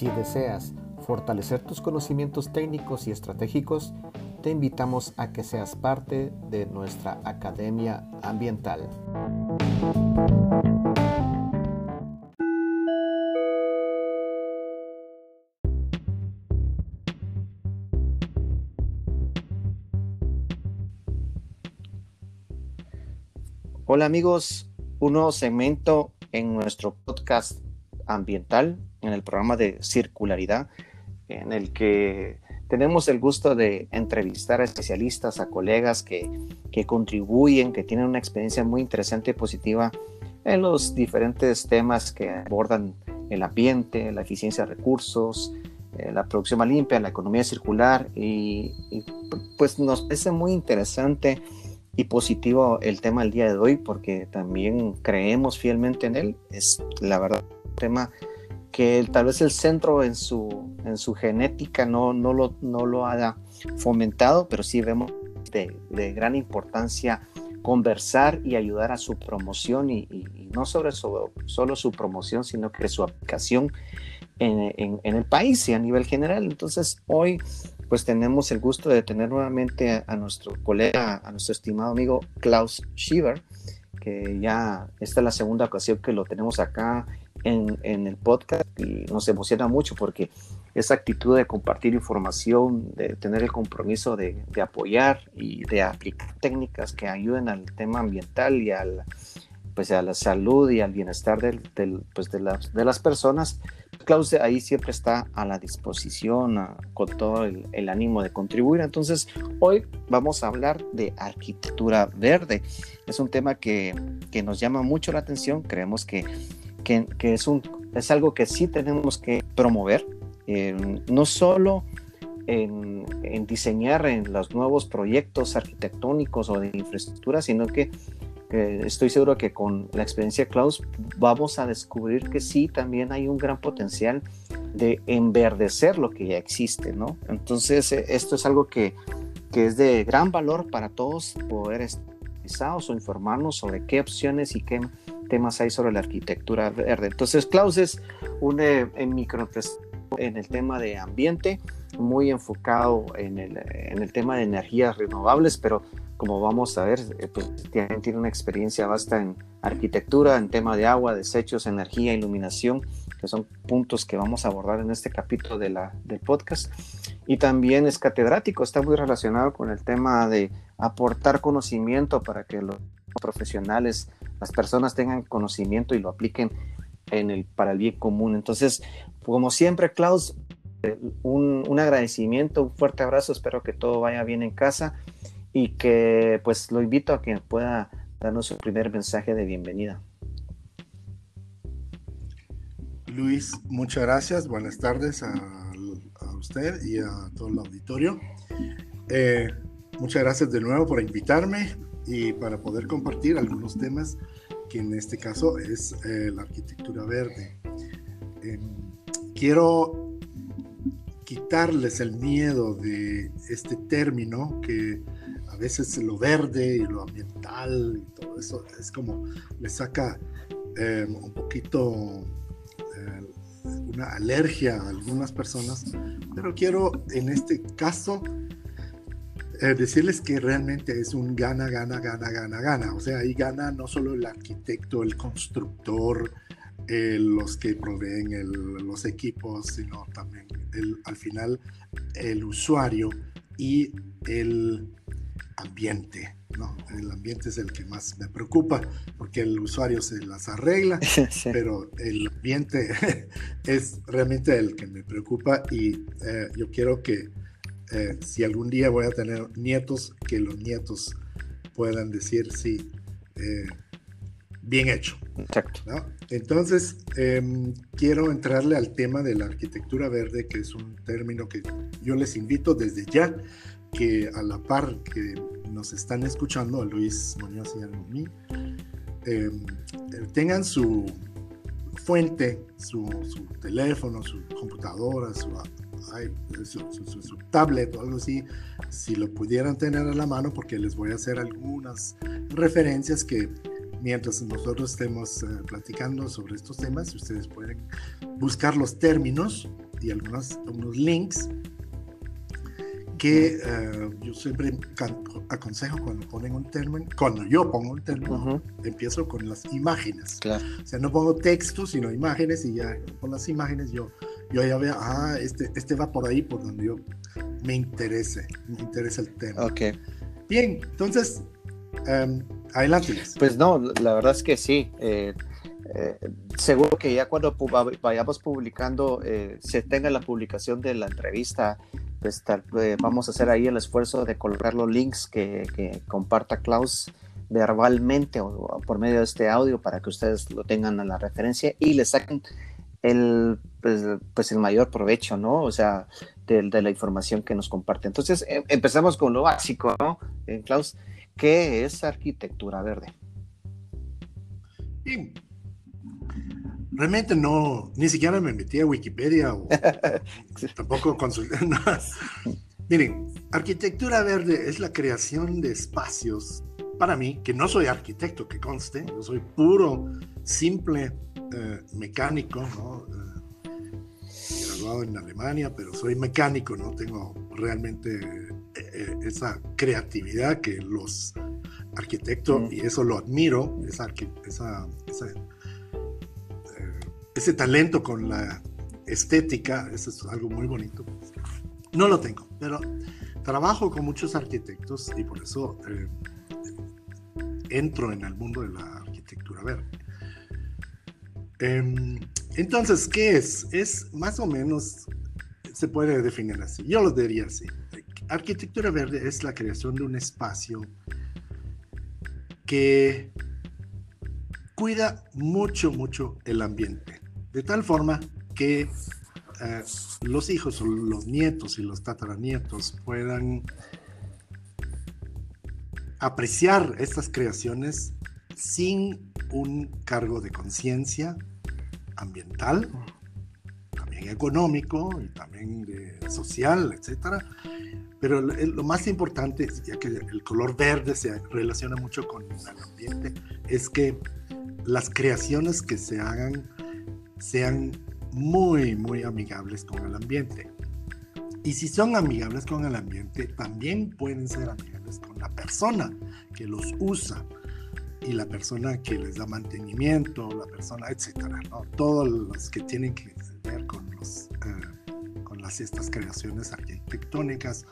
Si deseas fortalecer tus conocimientos técnicos y estratégicos, te invitamos a que seas parte de nuestra Academia Ambiental. Hola amigos, un nuevo segmento en nuestro podcast ambiental, en el programa de circularidad, en el que tenemos el gusto de entrevistar a especialistas, a colegas que, que contribuyen, que tienen una experiencia muy interesante y positiva en los diferentes temas que abordan el ambiente, la eficiencia de recursos, eh, la producción más limpia, la economía circular y, y, pues nos parece muy interesante y positivo el tema del día de hoy porque también creemos fielmente en él. Es la verdad un tema que tal vez el centro en su, en su genética no, no, lo, no lo haya fomentado, pero sí vemos de, gran importancia conversar y ayudar a su promoción y, no sobre su, solo su promoción, sino que su aplicación en, en, en, el país y a nivel general. Entonces, hoy pues tenemos el gusto de tener nuevamente a, a nuestro colega, a nuestro estimado amigo Klaus Schieber, que ya esta es la segunda ocasión que lo tenemos acá en, en, el podcast y nos emociona mucho porque esa actitud de compartir información, de tener el compromiso de, de apoyar y de aplicar técnicas que ayuden al tema ambiental y al, pues a la salud y al bienestar del, del, pues de, las, de las personas, Klaus ahí siempre está a la disposición, a, con todo el, el, ánimo de contribuir. Entonces, hoy vamos a hablar de arquitectura verde. Es un tema que, que nos llama mucho la atención. Creemos que, que, que es, un, es algo que sí tenemos que promover, eh, no solo en, en, diseñar en los nuevos proyectos arquitectónicos o de infraestructura, sino que estoy seguro que con la experiencia de Klaus vamos a descubrir que sí, también hay un gran potencial de enverdecer lo que ya existe, ¿no? Entonces, eh, esto es algo que, que, es de gran valor para todos poder estar o informarnos sobre qué opciones y qué temas hay sobre la arquitectura verde. Entonces, Klaus es un eh, microempresario en el tema de ambiente, muy enfocado en el, en el tema de energías renovables, pero como vamos a ver, eh, pues, tiene una experiencia vasta en arquitectura, en tema de agua, desechos, energía, iluminación, que son puntos que vamos a abordar en este capítulo de la, del podcast. Y también es catedrático, está muy relacionado con el tema de aportar conocimiento para que los profesionales, las personas tengan conocimiento y lo apliquen en el, para el bien común. Entonces, como siempre, Klaus, eh, un, un agradecimiento, un fuerte abrazo, espero que todo vaya bien en casa y que pues lo invito a que pueda darnos su primer mensaje de bienvenida. Luis, muchas gracias. Buenas tardes a, usted y a todo el auditorio. Eh, muchas gracias de nuevo por invitarme y para poder compartir algunos temas que en este caso es eh, la arquitectura verde. Eh, quiero quitarles el miedo de este término que veces lo verde y lo ambiental y todo eso es como le saca eh, un poquito una alergia a algunas personas, pero quiero en este caso eh, decirles que realmente es un gana, gana, gana, gana, gana. O sea, ahí gana no solo el arquitecto, el constructor, los que proveen los equipos, sino también al final el usuario y el ambiente. ¿no? El ambiente es el que más me preocupa porque el usuario se las arregla, sí. pero el ambiente es realmente el que me preocupa y eh, yo quiero que eh, si algún día voy a tener nietos, que los nietos puedan decir sí, eh, bien hecho. Exacto. ¿no? Entonces, eh, quiero entrarle al tema de la arquitectura verde, que es un término que yo les invito desde ya que a la par que nos están escuchando, a Luis Muñoz y a mí, eh, tengan su fuente, su, su, teléfono, su computadora, su, su, su, tablet o algo así, si lo pudieran tener a la mano, porque les voy a hacer algunas referencias que mientras nosotros estemos uh, platicando sobre estos temas, ustedes pueden buscar los términos y algunos unos links que eh, yo siempre aconsejo cuando ponen un término, cuando yo pongo un término, empiezo con las imágenes. O sea, no pongo texto, sino imágenes y ya con las imágenes yo, yo ya veo, ah, este, este va por ahí, por donde yo me interese, me interesa el tema. Ok. Bien, entonces, um, adelante. Pues no, la verdad es que sí. Eh, eh, seguro que ya cuando vayamos publicando, eh, se tenga la publicación de la entrevista, pues eh, vamos a hacer ahí el esfuerzo de colocar los links que, comparta Klaus verbalmente o, por medio de este audio para que ustedes lo tengan a la referencia y le saquen el, pues, pues el mayor provecho, ¿no? O sea, de, la información que nos comparte. Entonces, em, empezamos con lo básico, ¿no? Klaus, ¿qué es arquitectura verde? Bien, realmente no, ni siquiera me metí a Wikipedia o tampoco consulté. Miren, arquitectura verde es la creación de espacios, para mí, que no soy arquitecto, que conste, yo soy puro, simple eh, mecánico, ¿no? Eh, graduado en Alemania, pero soy mecánico, no tengo realmente eh, esa creatividad que los arquitectos, mm. y eso lo admiro, esa, esa, esa ese talento con la estética, eso es algo muy bonito. No lo tengo, pero trabajo con muchos arquitectos y por eso eh, entro en el mundo de la arquitectura verde. Em, entonces, ¿qué es? Es más o menos, se puede definir así. Yo lo diría así. Arquitectura verde es la creación de un espacio que cuida mucho, mucho el ambiente de tal forma que eh, los hijos o los nietos y los tataranietos puedan apreciar estas creaciones sin un cargo de conciencia ambiental, también económico y también social, etcétera. Pero lo más importante, ya que el color verde se relaciona mucho con el ambiente, es que las creaciones que se hagan sean muy, muy amigables con el ambiente. Y si son amigables con el ambiente, también pueden ser amigables con la persona que los usa y la persona que les da mantenimiento, la persona, etcétera, ¿no? Todos los que tienen que ver con, los, eh, con las, estas creaciones arquitectónicas,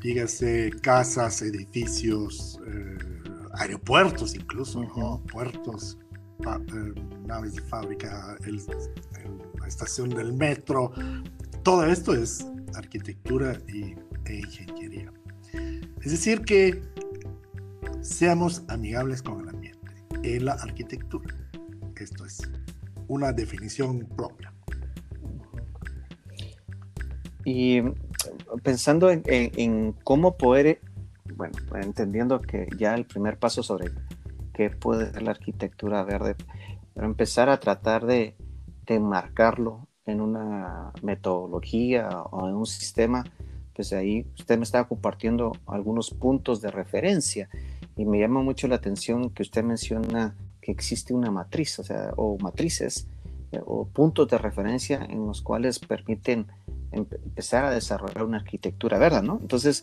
dígase casas, edificios, eh, aeropuertos incluso, puertos, eh, naves de fábrica, la estación del metro, todo esto es arquitectura y, e ingeniería. Es decir, que seamos amigables con el ambiente en la arquitectura. Esto es una definición propia. Y pensando en, en cómo poder, bueno, entendiendo que ya el primer paso sobre qué puede ser la arquitectura verde, pero empezar a tratar de, marcarlo en una metodología o en un sistema, pues ahí usted me estaba compartiendo algunos puntos de referencia y me llama mucho la atención que usted menciona que existe una matriz, o sea, o matrices eh, o puntos de referencia en los cuales permiten empezar a desarrollar una arquitectura verde, ¿no? Entonces,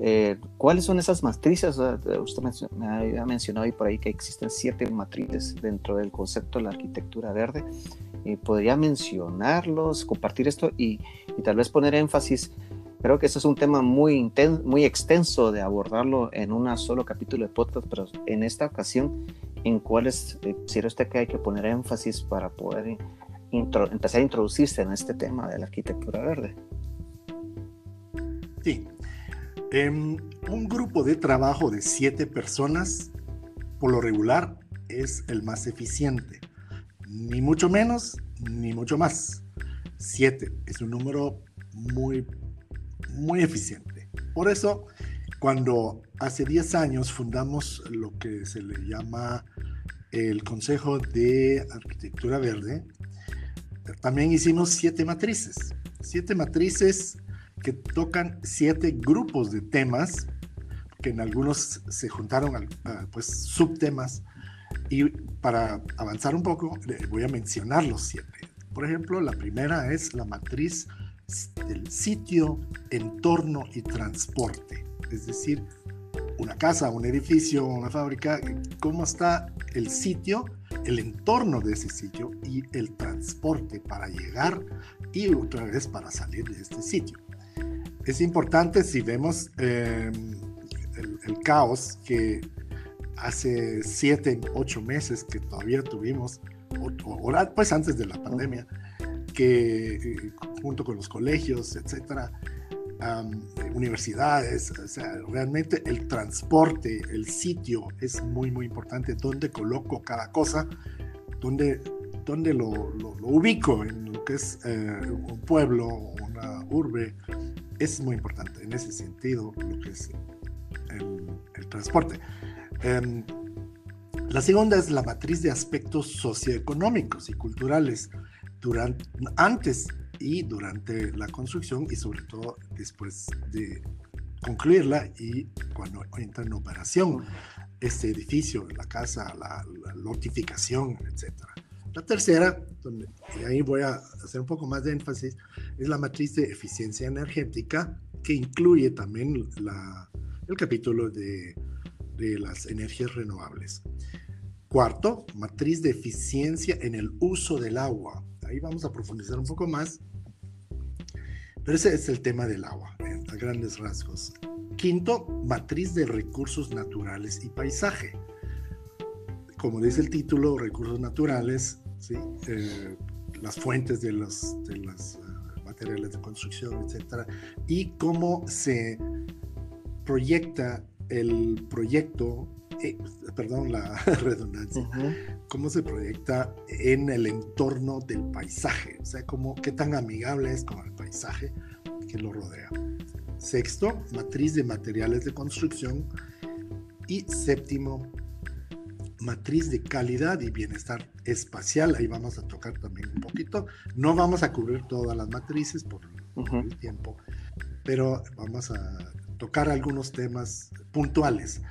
eh, ¿Cuáles son esas matrices? Usted me había mencionado ahí por ahí que existen siete matrices dentro del concepto de la arquitectura verde. Eh, ¿Podría mencionarlos, compartir esto y, tal vez poner énfasis? Creo que eso es un tema muy, muy extenso de abordarlo en un solo capítulo de podcast, pero en esta ocasión, ¿en cuáles eh, usted que hay que poner énfasis para poder empezar a introducirse en este tema de la arquitectura verde? Sí, un grupo de trabajo de siete personas, por lo regular, es el más eficiente. Ni mucho menos, ni mucho más. Siete es un número muy, muy eficiente. Por eso, cuando hace 10 años fundamos lo que se le llama el Consejo de Arquitectura Verde, también hicimos siete matrices. Siete matrices que tocan siete grupos de temas, que en algunos se juntaron pues subtemas, y para avanzar un poco voy a mencionar los siete, Por ejemplo, la primera es la matriz del sitio, entorno y transporte. Es decir, una casa, un edificio, una fábrica, cómo está el sitio, el entorno de ese sitio y el transporte para llegar y otra vez para salir de este sitio. Es importante si vemos eh, el, caos que hace siete, ocho meses que todavía tuvimos, o, pues antes de la pandemia, que eh, junto con los colegios, etcétera, universidades, o sea, realmente el transporte, el sitio es muy, muy importante, dónde coloco cada cosa, dónde, dónde lo, lo, ubico en lo que es eh, un pueblo, una urbe, es muy importante en ese sentido lo que es el, transporte. Em, la segunda es la matriz de aspectos socioeconómicos y culturales durante, antes y durante la construcción y sobre todo después de concluirla y cuando entra en operación este edificio, la casa, la, notificación, etc. La tercera, y ahí voy a hacer un poco más de énfasis, es la matriz de eficiencia energética que incluye también el capítulo de, de las energías renovables. Cuarto, matriz de eficiencia en el uso del agua. Ahí vamos a profundizar un poco más. Pero ese es el tema del agua, a grandes rasgos. Quinto, matriz de recursos naturales y paisaje. Como dice el título, recursos naturales, ¿sí? Eh, las fuentes de los, de los uh, materiales de construcción, etc. Y cómo se proyecta el proyecto, eh, perdón la redundancia, cómo se proyecta en el entorno del paisaje, o sea, cómo, qué tan amigable es con el paisaje que lo rodea. Sexto, matriz de materiales de construcción. Y séptimo, matriz de calidad y bienestar espacial. Ahí vamos a tocar también un poquito. No vamos a cubrir todas las matrices por, el tiempo, pero vamos a tocar algunos temas puntuales.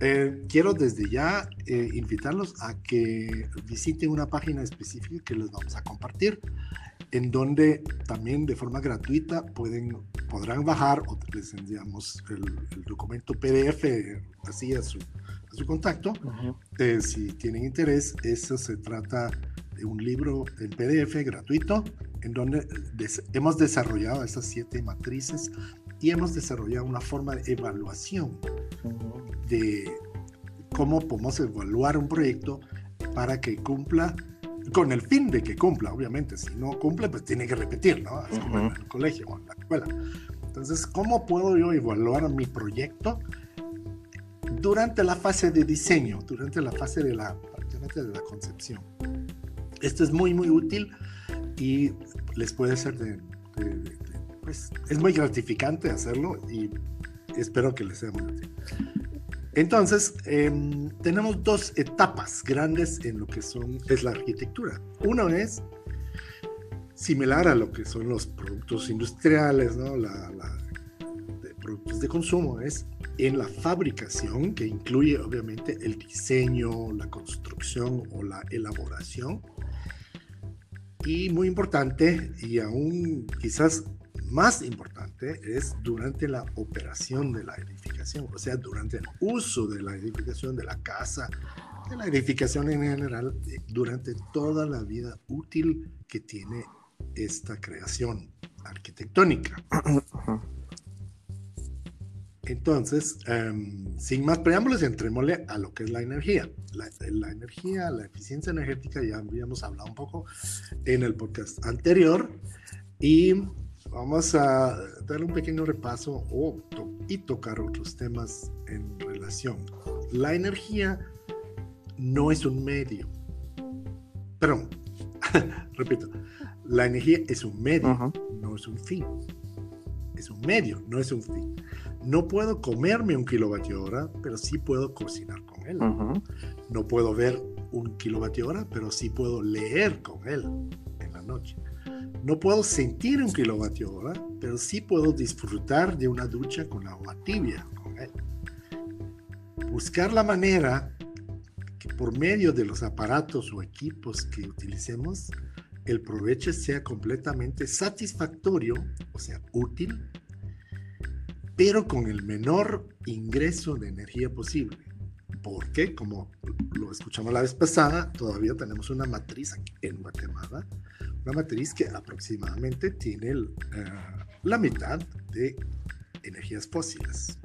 Eh, quiero desde ya eh, invitarlos a que visiten una página específica que les vamos a compartir, en donde también de forma gratuita pueden, podrán bajar o les enviamos el, documento PDF así a su, a su contacto. Eh, si tienen interés, eso se trata de un libro en PDF gratuito en donde hemos desarrollado esas siete matrices y hemos desarrollado una forma de evaluación de cómo podemos evaluar un proyecto para que cumpla con el fin de que cumpla, obviamente. Si no cumple, pues tiene que repetir, ¿no? Así como en el colegio o en la escuela. Entonces, ¿cómo puedo yo evaluar mi proyecto durante la fase de diseño, durante la fase de la, de la concepción? Esto es muy, muy útil y les puede ser de pues es muy gratificante hacerlo y espero que les sea muy útil. Entonces, em, tenemos dos etapas grandes en lo que son, es la arquitectura. Uno es similar a lo que son los productos industriales, ¿no? La, productos de consumo, es en la fabricación, que incluye obviamente el diseño, la construcción o la elaboración. Y muy importante, y aún quizás más importante es durante la operación de la edificación, o sea, durante el uso de la edificación de la casa, de la edificación en general, eh, durante toda la vida útil que tiene esta creación arquitectónica. Entonces, em, sin más preámbulos, entrémosle a lo que es la energía. La, la, energía, la eficiencia energética, ya habíamos hablado un poco en el podcast anterior. Y Vamos a darle un pequeño repaso y tocar otros temas en relación. La energía no es un medio. Perdón, repito, la energía es un medio, no es un fin. Es un medio, no es un fin. No puedo comerme un kilovatio hora, pero sí puedo cocinar con él. No puedo ver un kilovatio hora, pero sí puedo leer con él en la noche. No puedo sentir un kilovatio hora, pero sí puedo disfrutar de una ducha con agua tibia. Buscar la manera que por medio de los aparatos o equipos que utilicemos, el provecho sea completamente satisfactorio, o sea, útil, pero con el menor ingreso de energía posible. Porque, como lo escuchamos la vez pasada, todavía tenemos una matriz en Guatemala, una matriz que aproximadamente tiene uh, la mitad de energías fósiles.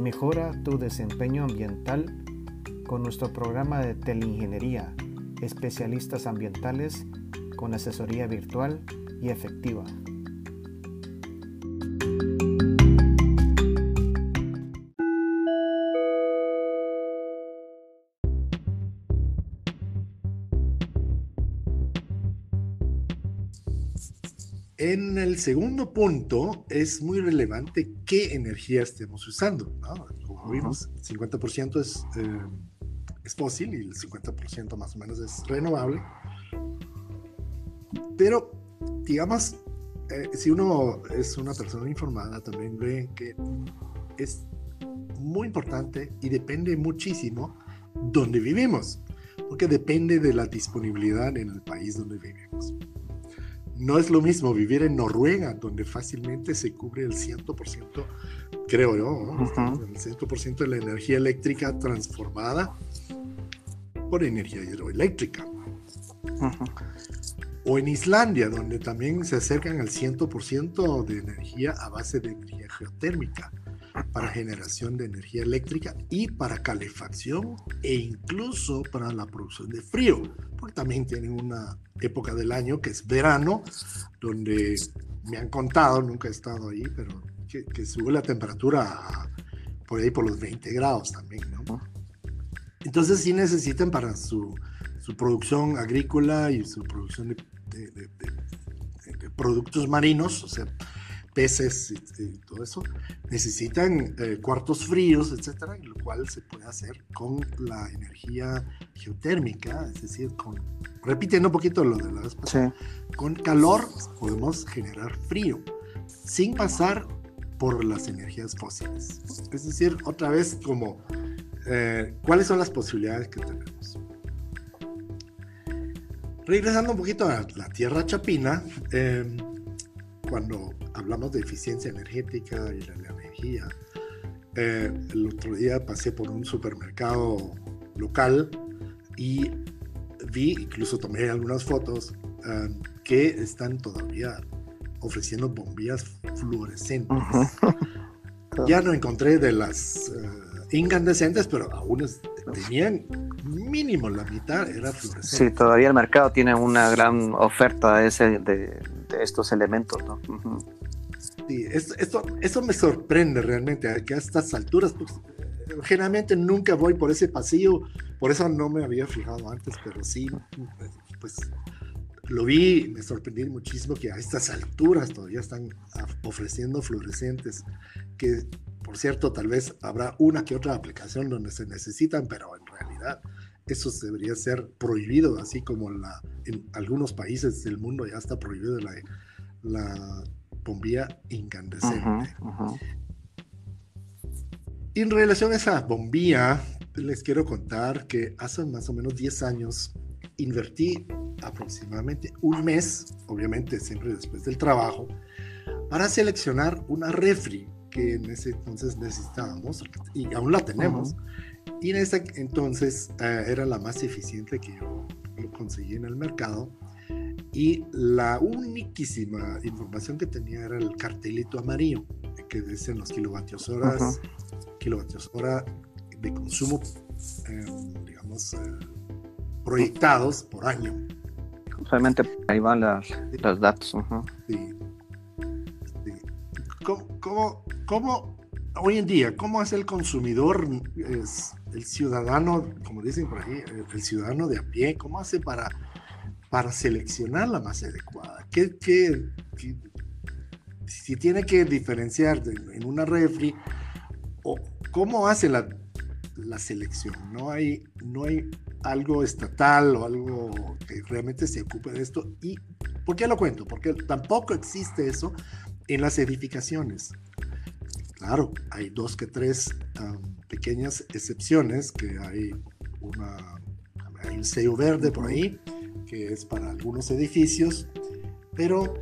Mejora tu desempeño ambiental con nuestro programa de teleingeniería, especialistas ambientales con asesoría virtual y efectiva. En el segundo punto es muy relevante qué energía estemos usando. Como vimos, el 50% es, eh, es fósil y el 50% más o menos es renovable. Pero, digamos, eh, si uno es una persona informada, también ve que es muy importante y depende muchísimo dónde vivimos, porque depende de la disponibilidad en el país donde vivimos. No es lo mismo vivir en Noruega, donde fácilmente se cubre el 100%, creo yo, el 100% de la energía eléctrica transformada por energía hidroeléctrica. O en Islandia, donde también se acercan al 100% de energía a base de energía geotérmica para generación de energía eléctrica y para calefacción e incluso para la producción de frío, porque también tienen una época del año que es verano, donde me han contado, nunca he estado ahí, pero que, sube la temperatura por ahí por los 20 grados también, ¿no? Entonces sí necesitan para su, su producción agrícola y su producción de, de, de productos marinos, o sea, peces y, todo eso, necesitan eh, cuartos fríos, etcétera, lo cual se puede hacer con la energía geotérmica, es decir, con, repitiendo un poquito lo de la vez pasada, con calor podemos generar frío, sin pasar por las energías fósiles. Es decir, otra vez como, eh, ¿cuáles son las posibilidades que tenemos? Regresando un poquito a la tierra chapina, eh, cuando hablamos de eficiencia energética y la, energía, eh, el otro día pasé por un supermercado local y vi, incluso tomé algunas fotos, eh, que están todavía ofreciendo bombillas fluorescentes. ya no encontré de las uh, incandescentes, pero aún tenían mínimo la mitad era fluorescente. Sí, todavía el mercado tiene una gran oferta de, ese, de, estos elementos, ¿no? Sí, esto, eso me sorprende realmente, que a estas alturas, pues, generalmente nunca voy por ese pasillo, por eso no me había fijado antes, pero sí, pues lo vi, me sorprendí muchísimo que a estas alturas todavía están ofreciendo fluorescentes, que por cierto, tal vez habrá una que otra aplicación donde se necesitan, pero en realidad eso debería ser prohibido, así como la, en algunos países del mundo ya está prohibido la, la bombilla incandescente. Y en relación a esa bombilla, les quiero contar que hace más o menos 10 años invertí aproximadamente un mes, obviamente siempre después del trabajo, para seleccionar una refri que en ese entonces necesitábamos y aún la tenemos. Y en ese entonces eh, era la más eficiente que yo conseguí en el mercado. Y la uniquísima información que tenía era el cartelito amarillo, que dicen los kilovatios horas, kilovatios hora de consumo, em, digamos, eh, proyectados por año. Realmente ahí van las, los datos. Sí. ¿Cómo, cómo, hoy en día, cómo es el consumidor, es el ciudadano, como dicen por ahí, el ciudadano de a pie, cómo hace para, para seleccionar la más adecuada? ¿Qué, qué, si tiene que diferenciar en una refri, o cómo hace la, la selección? No hay, no hay algo estatal o algo que realmente se ocupe de esto. ¿Y por qué lo cuento? Porque tampoco existe eso en las edificaciones. Claro, hay dos que tres pequeñas excepciones, que hay un sello verde por ahí, que es para algunos edificios, pero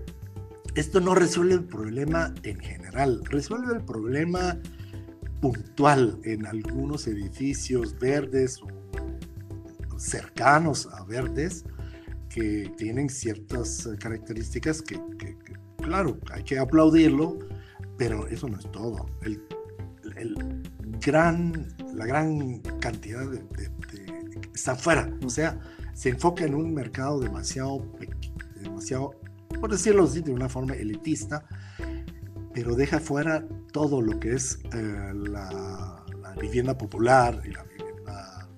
esto no resuelve el problema en general, resuelve el problema puntual en algunos edificios verdes o cercanos a verdes que tienen ciertas características que, claro, hay que aplaudirlo, pero eso no es todo. El, gran, la gran cantidad de, está fuera, o sea, se enfoca en un mercado demasiado, demasiado, por decirlo así, de una forma elitista, pero deja fuera todo lo que es eh, la, vivienda popular y la vivienda,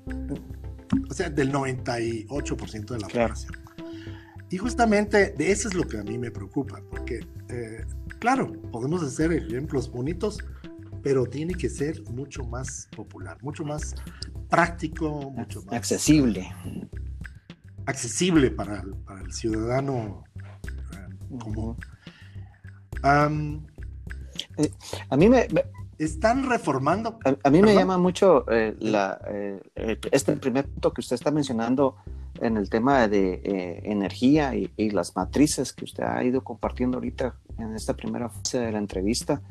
o sea, del 98% de la población. Y justamente de eso es lo que a mí me preocupa, porque eh, Claro, podemos hacer ejemplos bonitos, pero tiene que ser mucho más popular, mucho más práctico, mucho más accesible. Accesible para el, para el ciudadano eh, común. Eh, a mí me, están reformando. A, mí me llama mucho eh, la, este primer punto que usted está mencionando en el tema de eh, energía y, las matrices que usted ha ido compartiendo ahorita en esta primera fase de la entrevista.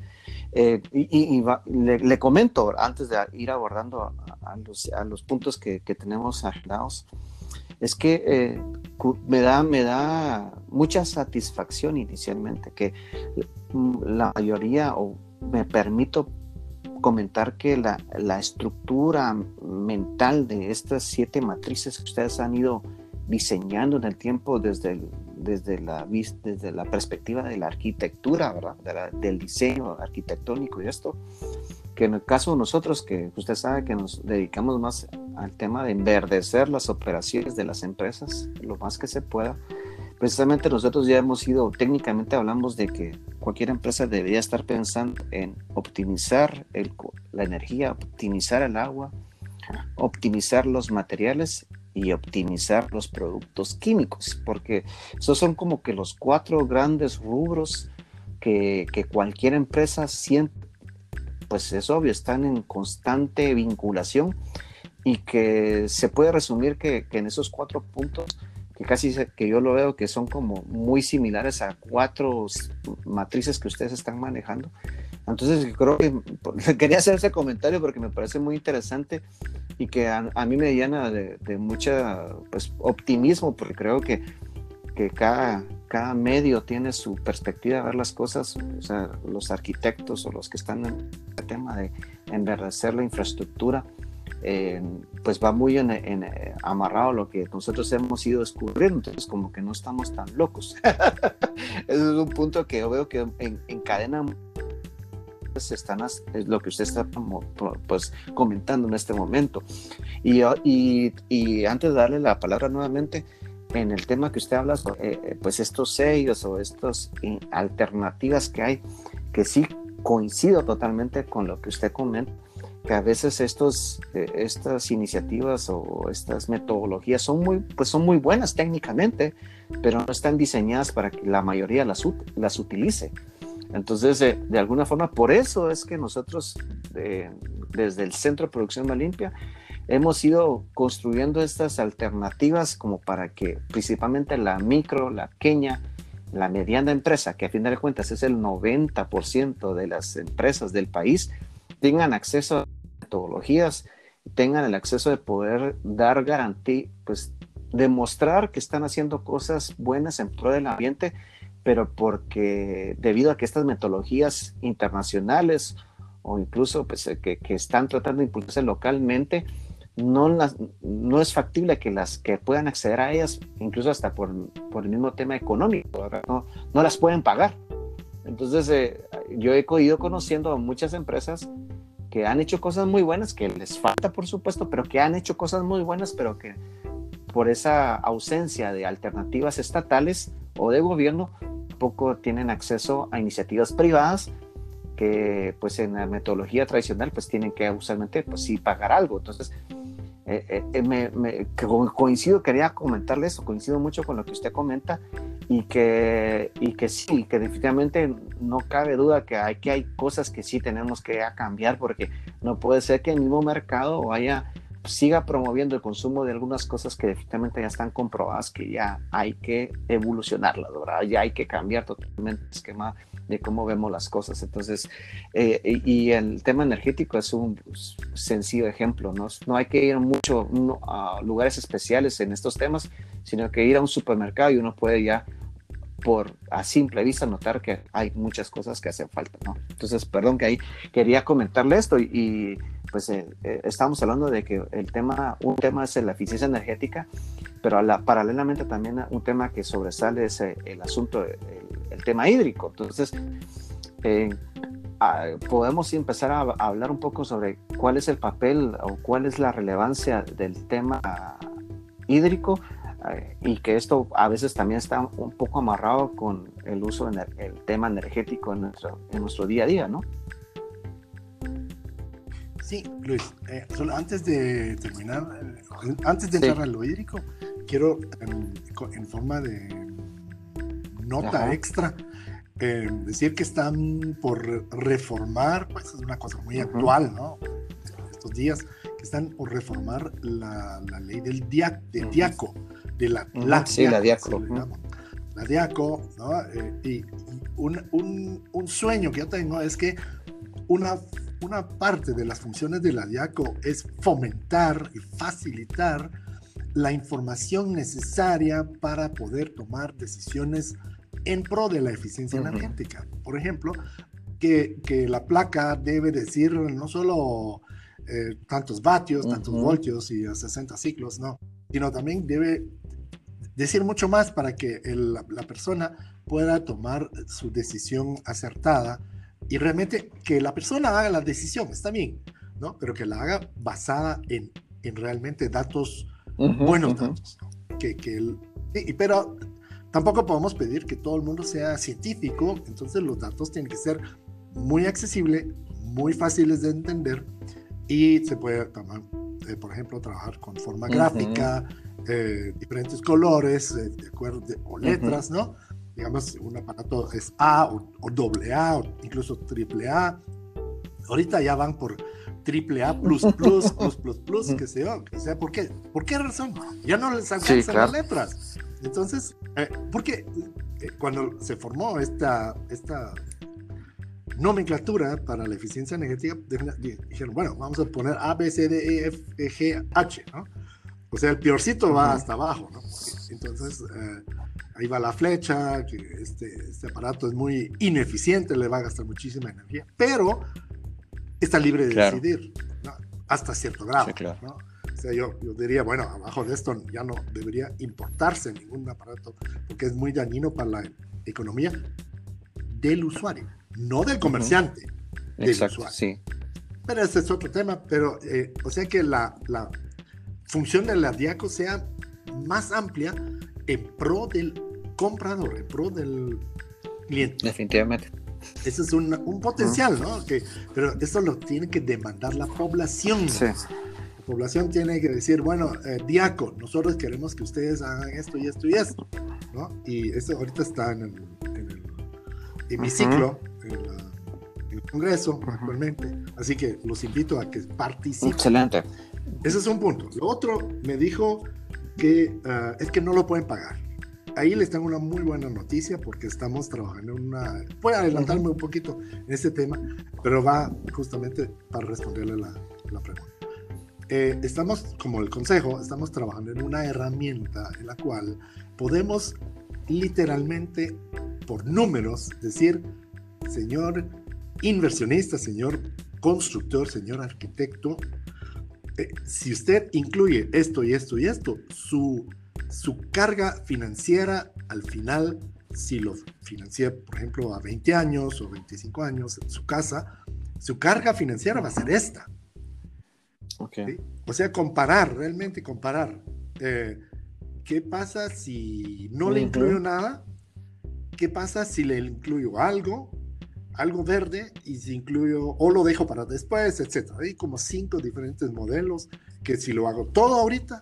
Eh, y, le, comento, antes de ir abordando a, los, a los, puntos que, que, tenemos agendados, es que eh, me, da, me da mucha satisfacción inicialmente que la mayoría, o me permito comentar que la, la, estructura mental de estas siete matrices que ustedes han ido diseñando en el tiempo desde, desde, la, desde la perspectiva de la arquitectura, ¿verdad? del diseño arquitectónico y esto, que en el caso de nosotros, que usted sabe que nos dedicamos más al tema de enverdecer las operaciones de las empresas lo más que se pueda, precisamente nosotros ya hemos ido, técnicamente hablamos de que cualquier empresa debería estar pensando en optimizar la energía, optimizar el agua, optimizar los materiales y optimizar los productos químicos, porque esos son como que los cuatro grandes rubros que, cualquier empresa siente, pues es obvio, están en constante vinculación y que se puede resumir que en esos cuatro puntos que casi que yo lo veo que son como muy similares a cuatro matrices que ustedes están manejando. Entonces creo que quería hacer ese comentario porque me parece muy interesante y que a, mí me llena de, de mucha pues, optimismo porque creo que, que cada, cada medio tiene su perspectiva de ver las cosas, o sea, los arquitectos o los que están en el tema de enverdecer la infraestructura eh, pues va muy en, eh, amarrado lo que nosotros hemos ido descubriendo, entonces como que no estamos tan locos. Es un punto que yo veo que en, encadena pues están es lo que usted está pues comentando en este momento. Y, y, y, antes de darle la palabra nuevamente, en el tema que usted habla, eh, pues estos sellos o estas alternativas que hay, que sí coincido totalmente con lo que usted comenta, que a veces estos, eh, estas iniciativas o estas metodologías son muy, pues son muy buenas técnicamente, pero no están diseñadas para que la mayoría las, las utilice. Entonces, de alguna forma, por eso es que nosotros, desde el Centro de Producción Más Limpia, hemos ido construyendo estas alternativas como para que principalmente la micro, la pequeña, la mediana empresa, que a fin de cuentas es el 90% de las empresas del país, tengan acceso a metodologías, tengan el acceso de poder dar garantía, pues demostrar que están haciendo cosas buenas en pro del ambiente, pero porque debido a que estas metodologías internacionales o incluso pues, eh, que, que están tratando de impulsarse localmente, no, las, no es factible que las que puedan acceder a ellas, incluso hasta por, por el mismo tema económico, no, no, las pueden pagar. Entonces, eh, yo he ido conociendo a muchas empresas que han hecho cosas muy buenas, que les falta por supuesto, pero que han hecho cosas muy buenas, pero que por esa ausencia de alternativas estatales o de gobierno, poco tienen acceso a iniciativas privadas que pues en la metodología tradicional pues tienen que usualmente pues sí pagar algo. Entonces, eh, eh, me, coincido, quería comentarle eso, coincido mucho con lo que usted comenta, y que, y que sí, que definitivamente no cabe duda que hay, que hay cosas que sí tenemos que cambiar porque no puede ser que el mismo mercado vaya siga promoviendo el consumo de algunas cosas que definitivamente ya están comprobadas que ya hay que evolucionarlas, ¿verdad? Ya hay que cambiar totalmente el esquema de cómo vemos las cosas. Entonces, eh, y, el tema energético es un sencillo ejemplo, ¿no? No hay que ir mucho a lugares especiales en estos temas, sino que ir a un supermercado y uno puede ya por a simple vista notar que hay muchas cosas que hacen falta, ¿no? Entonces, perdón que ahí quería comentarle esto y pues eh, eh, estamos hablando de que el tema, un tema es la eficiencia energética, pero la, paralelamente también un tema que sobresale es eh, el asunto, el, tema hídrico. Entonces, ah, podemos empezar a, hablar un poco sobre cuál es el papel o cuál es la relevancia del tema hídrico y que esto a veces también está un poco amarrado con el uso del tema energético en nuestro, en nuestro día a día, ¿no? Sí, Luis, eh, solo antes de terminar, eh, antes de entrar a lo hídrico, quiero en, forma de nota extra. Eh, decir que están por reformar, pues es una cosa muy actual, ¿no? Estos días, que están por reformar la, ley del, dia, diaco, de la, la, sí, la diaco. La diaco, ¿no? y, un, un, un sueño que yo tengo es que una una parte de las funciones de la DIACO es fomentar y facilitar la información necesaria para poder tomar decisiones en pro de la eficiencia energética. Por ejemplo, que, la placa debe decir no solo eh, tantos vatios, tantos voltios y 60 ciclos, no, sino también debe decir mucho más para que la persona pueda tomar su decisión acertada y realmente que la persona haga la decisión, está bien, ¿no? Pero que la haga basada en, en realmente datos, buenos datos. Que, que el, y, pero tampoco podemos pedir que todo el mundo sea científico, entonces los datos tienen que ser muy accesibles, muy fáciles de entender y se puede eh, por ejemplo, trabajar con forma gráfica, eh, diferentes colores, eh, de acuerdo, o letras, ¿no? digamos, un aparato es A o, doble A o incluso triple A. Ahorita ya van por triple A plus plus plus plus plus, que yo, que sea, ¿por qué? ¿Por qué razón? Ya no les alcanzan las letras. Entonces, eh, porque eh, cuando se formó esta, esta nomenclatura para la eficiencia energética, dijeron, bueno, vamos a poner A, B, C, D, E, F, G, H, ¿no? O sea, el peorcito va hasta abajo, ¿no? Entonces, eh, ahí va la flecha, que este, este aparato es muy ineficiente, le va a gastar muchísima energía, pero está libre de decidir, hasta cierto grado. ¿no? O sea, yo, yo, diría, bueno, abajo de esto ya no debería importarse ningún aparato, porque es muy dañino para la economía del usuario, no del comerciante, del Exacto, usuario. Sí. Pero ese es otro tema, pero, eh, o sea que la, la función del diaco sea más amplia en pro del comprador, en pro del cliente. Definitivamente. Ese es un, un potencial, ¿no? Que, pero eso lo tiene que demandar la población. Sí. La población tiene que decir, bueno, eh, Diaco, nosotros queremos que ustedes hagan esto y esto y esto, ¿no? Y eso ahorita está en el, en el hemiciclo, en, el Congreso actualmente, así que los invito a que participen. Excelente. Ese es un punto. Lo otro me dijo que uh, es que no lo pueden pagar ahí les tengo una muy buena noticia porque estamos trabajando en una... Voy a adelantarme un poquito en este tema, pero va justamente para responderle la, la pregunta. Eh, estamos, como el consejo, estamos trabajando en una herramienta en la cual podemos literalmente, por números, decir, señor inversionista, señor constructor, señor arquitecto, eh, si usted incluye esto y esto y esto, su su carga financiera al final, si lo financia, por ejemplo, a 20 años o 25 años en su casa, su carga financiera va a ser esta. O sea, comparar, realmente comparar. Eh, ¿Qué pasa si no le incluyo nada? ¿Qué pasa si le incluyo algo? Algo verde y si incluyo o lo dejo para después, etcétera. Hay como cinco diferentes modelos que si lo hago todo ahorita,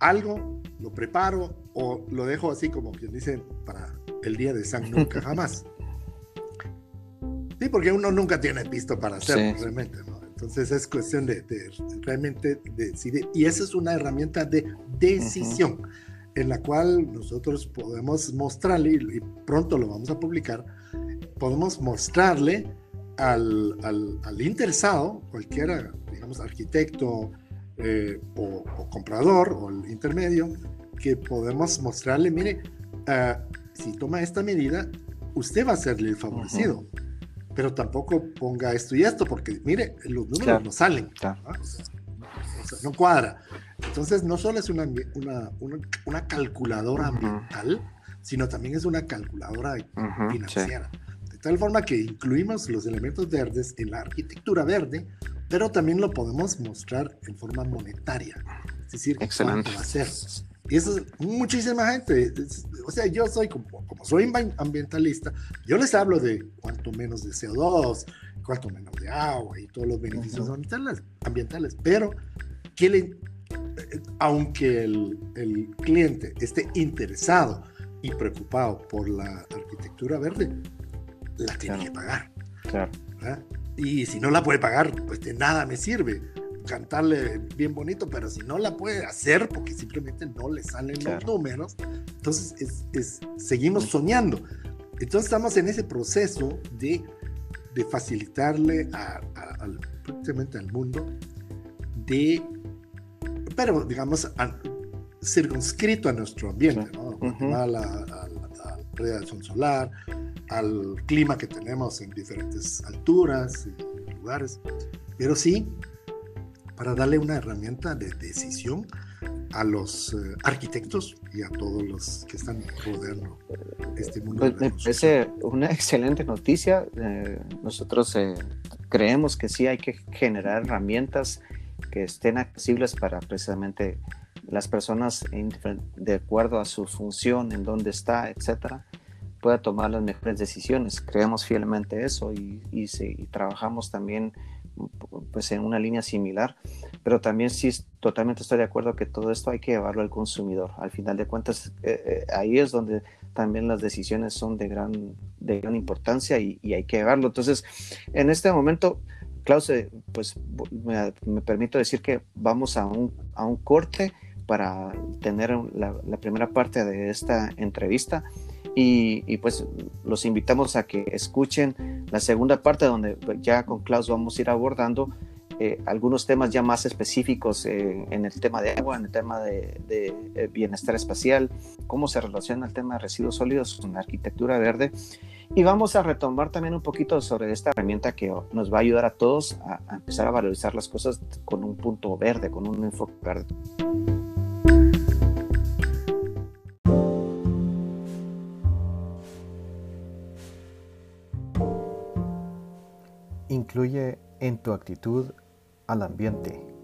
algo lo preparo o lo dejo así como quien dice para el día de San Nunca Jamás. Sí, porque uno nunca tiene pisto para hacerlo realmente, ¿no? Entonces es cuestión de, realmente decidir. Y esa es una herramienta de decisión en la cual nosotros podemos mostrarle, y pronto lo vamos a publicar, podemos mostrarle al, al, interesado, cualquiera, digamos, arquitecto eh, o, comprador o el intermedio, que podemos mostrarle, mire, ah, si toma esta medida, usted va a serle el favorecido. Pero tampoco ponga esto y esto, porque mire, los números no salen. ¿no? cuadra. Entonces, no solo es una, una, una, calculadora ambiental, sino también es una calculadora financiera. De tal forma que incluimos los elementos verdes en la arquitectura verde, pero también lo podemos mostrar en forma monetaria. Es decir, Excelente. cuánto va a ser. Y eso es muchísima gente. o sea, yo soy como, como, soy ambientalista, yo les hablo de cuánto menos de CO2, cuánto menos de agua y todos los beneficios ambientales, ambientales. Pero, ¿qué le, aunque el, el, cliente esté interesado y preocupado por la arquitectura verde, la tiene que pagar. Claro. Y si no la puede pagar, pues de nada me sirve cantarle bien bonito, pero si no la puede hacer porque simplemente no le salen los números, entonces es, seguimos soñando. Entonces estamos en ese proceso de, de facilitarle a, al, prácticamente al mundo de, pero digamos, circunscrito a nuestro ambiente, ¿no? a, la, a, la, radiación solar, al clima que tenemos en diferentes alturas y lugares, pero sí para darle una herramienta de decisión a los eh, arquitectos y a todos los que están rodeando este mundo. Pues me parece una excelente noticia. Eh, nosotros eh, creemos que sí hay que generar herramientas que estén accesibles para precisamente las personas de acuerdo a su función, en dónde está, etcétera, pueda tomar las mejores decisiones. Creemos fielmente eso y, y, y trabajamos también pues en una línea similar, pero también sí totalmente estoy de acuerdo que todo esto hay que llevarlo al consumidor. Al final de cuentas, eh, eh, ahí es donde también las decisiones son de gran, de gran importancia y, hay que llevarlo. Entonces, en este momento, Klaus, eh, pues me, permito decir que vamos a un, a un corte para tener la, la primera parte de esta entrevista y, pues los invitamos a que escuchen la segunda parte donde ya con Klaus vamos a ir abordando eh, algunos temas ya más específicos eh, en el tema de agua, en el tema de, eh, bienestar espacial, cómo se relaciona el tema de residuos sólidos con la arquitectura verde. Y vamos a retomar también un poquito sobre esta herramienta que nos va a ayudar a todos a, a empezar a valorizar las cosas con un punto verde, con un enfoque verde. Incluye en tu actitud al ambiente.